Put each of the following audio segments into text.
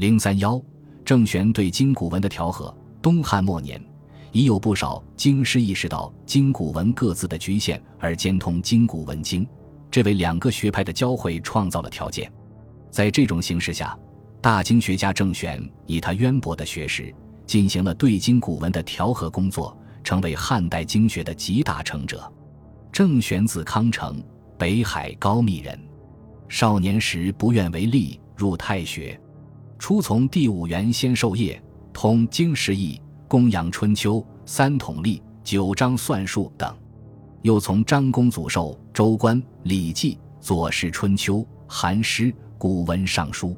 零三幺，郑玄对金古文的调和。东汉末年，已有不少经师意识到金古文各自的局限，而兼通金古文经，这为两个学派的交汇创造了条件。在这种形势下，大经学家郑玄以他渊博的学识，进行了对金古文的调和工作，成为汉代经学的集大成者。郑玄字康成，北海高密人。少年时不愿为吏，入太学，初从第五元先授业，通经十义、公羊春秋、三统历、九章算术等，又从张公祖授《周官》《礼记》《左氏春秋》《韩诗》《古文尚书》。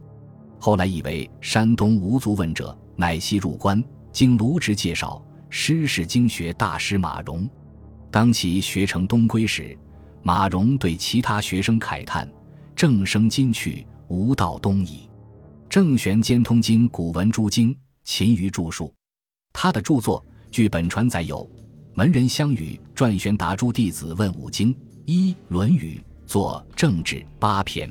后来以为山东无足问者，乃西入关，经卢植介绍，师是经学大师马融。当其学成东归时，马融对其他学生慨叹。正生今去，无道东矣。郑玄兼通经古文诸经，勤于著述。他的著作据本传载有：门人相与传玄答诸弟子问五经，一《论语》作政治八篇；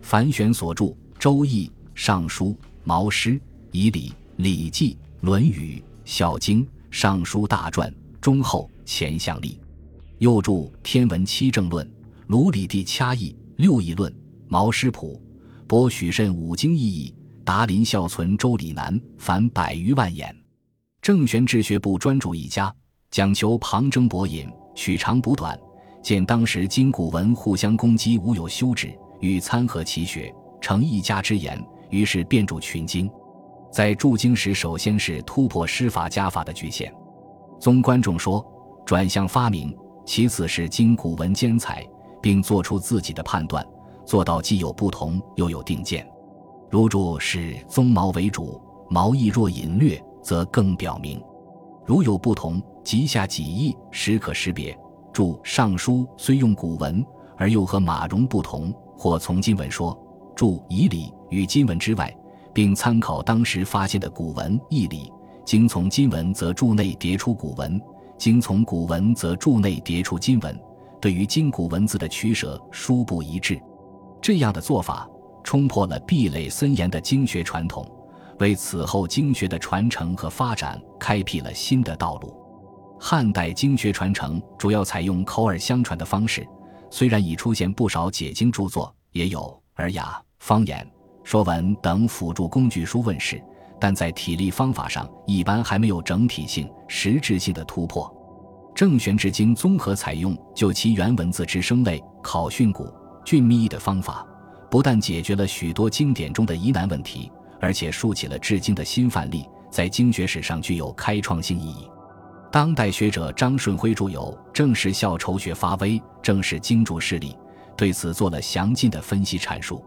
凡玄所著《周易》《尚书》《毛诗》《仪礼》《礼记》《论语》《孝经》《尚书大传》《忠厚》《前相历》，又著《天文七政论》《卢里地掐义》。六艺论、毛诗谱、博许慎五经意义、达林孝存周礼南，凡百余万言。郑玄治学不专著一家，讲求旁征博引，取长补短。见当时今古文互相攻击，无有休止，欲参合其学，成一家之言。于是便著群经。在注经时，首先是突破师法家法的局限。宗观众说，转向发明；其次是经古文兼采。并做出自己的判断，做到既有不同又有定见。如注是鬃毛为主，毛意若隐略，则更表明；如有不同，即下几意，实可识别。注《尚书》虽用古文，而又和马融不同，或从今文说。注《以礼》与今文之外，并参考当时发现的古文义理。经从今文，则注内叠出古文；经从古文，则注内叠出今文。对于今古文字的取舍殊不一致，这样的做法冲破了壁垒森严的经学传统，为此后经学的传承和发展开辟了新的道路。汉代经学传承主要采用口耳相传的方式，虽然已出现不少解经著作，也有尔雅、方言、说文等辅助工具书问世，但在体力方法上一般还没有整体性、实质性的突破。郑玄之经综合采用就其原文字之声类考训古俊密的方法，不但解决了许多经典中的疑难问题，而且竖起了至今的新范例，在经学史上具有开创性意义。当代学者张顺辉著有《正是校筹学发微，郑氏经注事例》，对此做了详尽的分析阐述。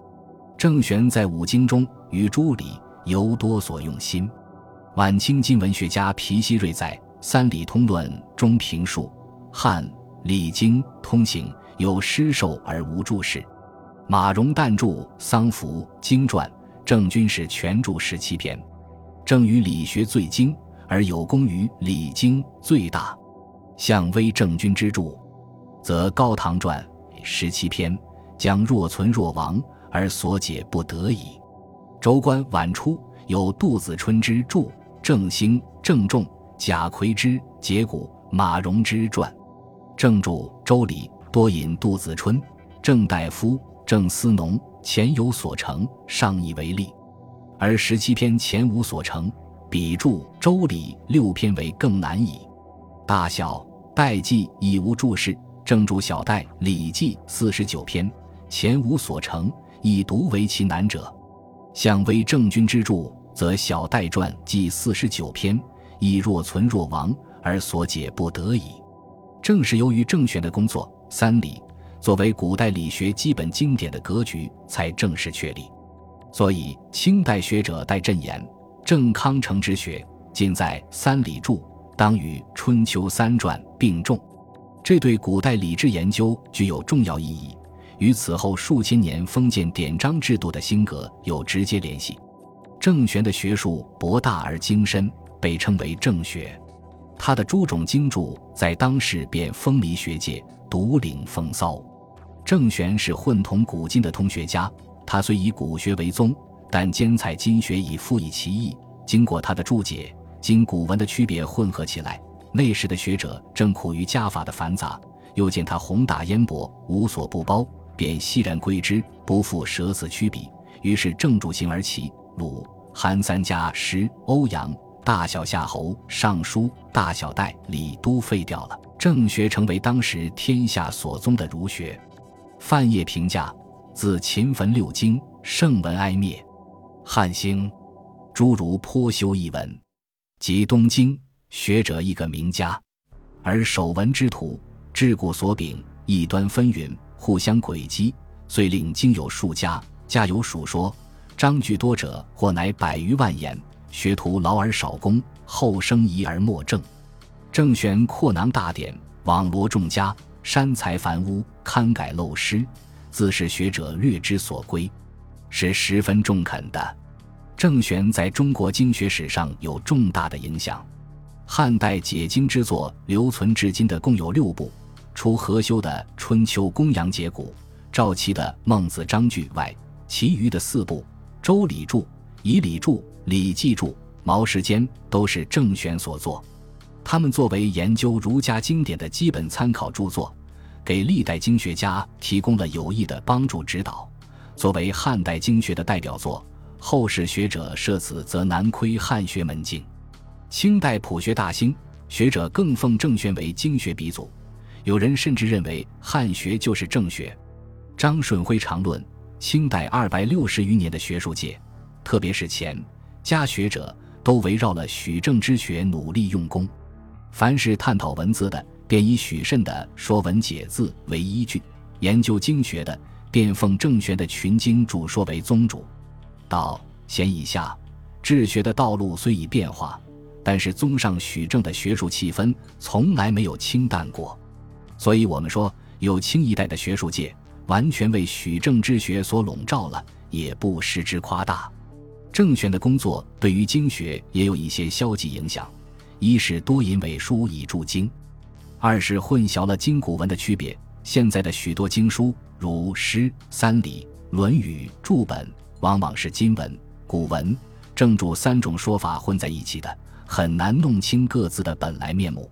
郑玄在五经中与诸理尤多所用心。晚清经文学家皮希瑞在。《三礼通论》中评述：汉礼经通行有诗授而无注释。马融但著《丧服经传》，郑君是全著十七篇。正于理学最精，而有功于礼经最大。向微郑君之著，则《高唐传》十七篇，将若存若亡，而所解不得已。周官晚出有杜子春之著，郑兴、郑重。贾逵之节骨，马融之传，郑著《周礼》多引杜子春、郑大夫、郑思农前有所成，上以为例；而十七篇前无所成，比著《周礼》六篇为更难矣。大小代记已无注释，正著小代《礼记》四十九篇，前无所成，以独为其难者。相为郑君之著，则小代传记四十九篇。亦若存若亡，而所解不得已。正是由于郑玄的工作，三礼作为古代理学基本经典的格局才正式确立。所以，清代学者戴震言：“郑康成之学，仅在三礼注，当与春秋三传并重。”这对古代礼制研究具有重要意义，与此后数千年封建典章制度的兴革有直接联系。郑玄的学术博大而精深。被称为正学，他的诸种经著在当时便风靡学界，独领风骚。郑玄是混同古今的通学家，他虽以古学为宗，但兼采经学以复以其意。经过他的注解，经古文的区别混合起来，那时的学者正苦于家法的繁杂，又见他宏大渊博，无所不包，便欣然归之，不复舍此曲笔。于是郑主行而起，鲁、韩三家诗，欧阳大小夏侯尚书大小戴李都废掉了，正学成为当时天下所宗的儒学。范晔评价：自秦焚六经，圣文哀灭。汉兴，诸儒颇修一文，及东京学者一个名家，而守文之徒，桎梏所秉，异端纷纭，互相诡计，遂令经有数家。家有数说，章句多者，或乃百余万言。学徒劳而少功，后生疑而莫正。郑玄扩囊大典，网罗众家，删财繁屋，刊改陋诗，自是学者略之所归，是十分中肯的。郑玄在中国经学史上有重大的影响。汉代解经之作留存至今的共有六部，除何修的《春秋公羊解骨》，赵岐的《孟子章句》外。其余的四部，《周礼注》《仪礼注》《礼记注》《毛氏坚》都是郑玄所作。他们作为研究儒家经典的基本参考著作，给历代经学家提供了有益的帮助指导。作为汉代经学的代表作，后世学者涉此则难窥汉学门径。清代朴学大兴，学者更奉郑玄为经学鼻祖，有人甚至认为汉学就是郑学。张顺辉常论。清代二百六十余年的学术界，特别是前家学者，都围绕了许正之学努力用功。凡是探讨文字的，便以许慎的《说文解字》为依据；研究经学的，便奉郑玄的群经主说为宗主。到贤以下，治学的道路虽已变化，但是综上许正的学术气氛从来没有清淡过。所以，我们说有清一代的学术界。完全为许正之学所笼罩了，也不失之夸大。郑玄的工作对于经学也有一些消极影响：一是多引伪书以助经，二是混淆了经古文的区别。现在的许多经书，如《诗》《三礼》《论语》注本，往往是今文、古文、正注三种说法混在一起的，很难弄清各自的本来面目。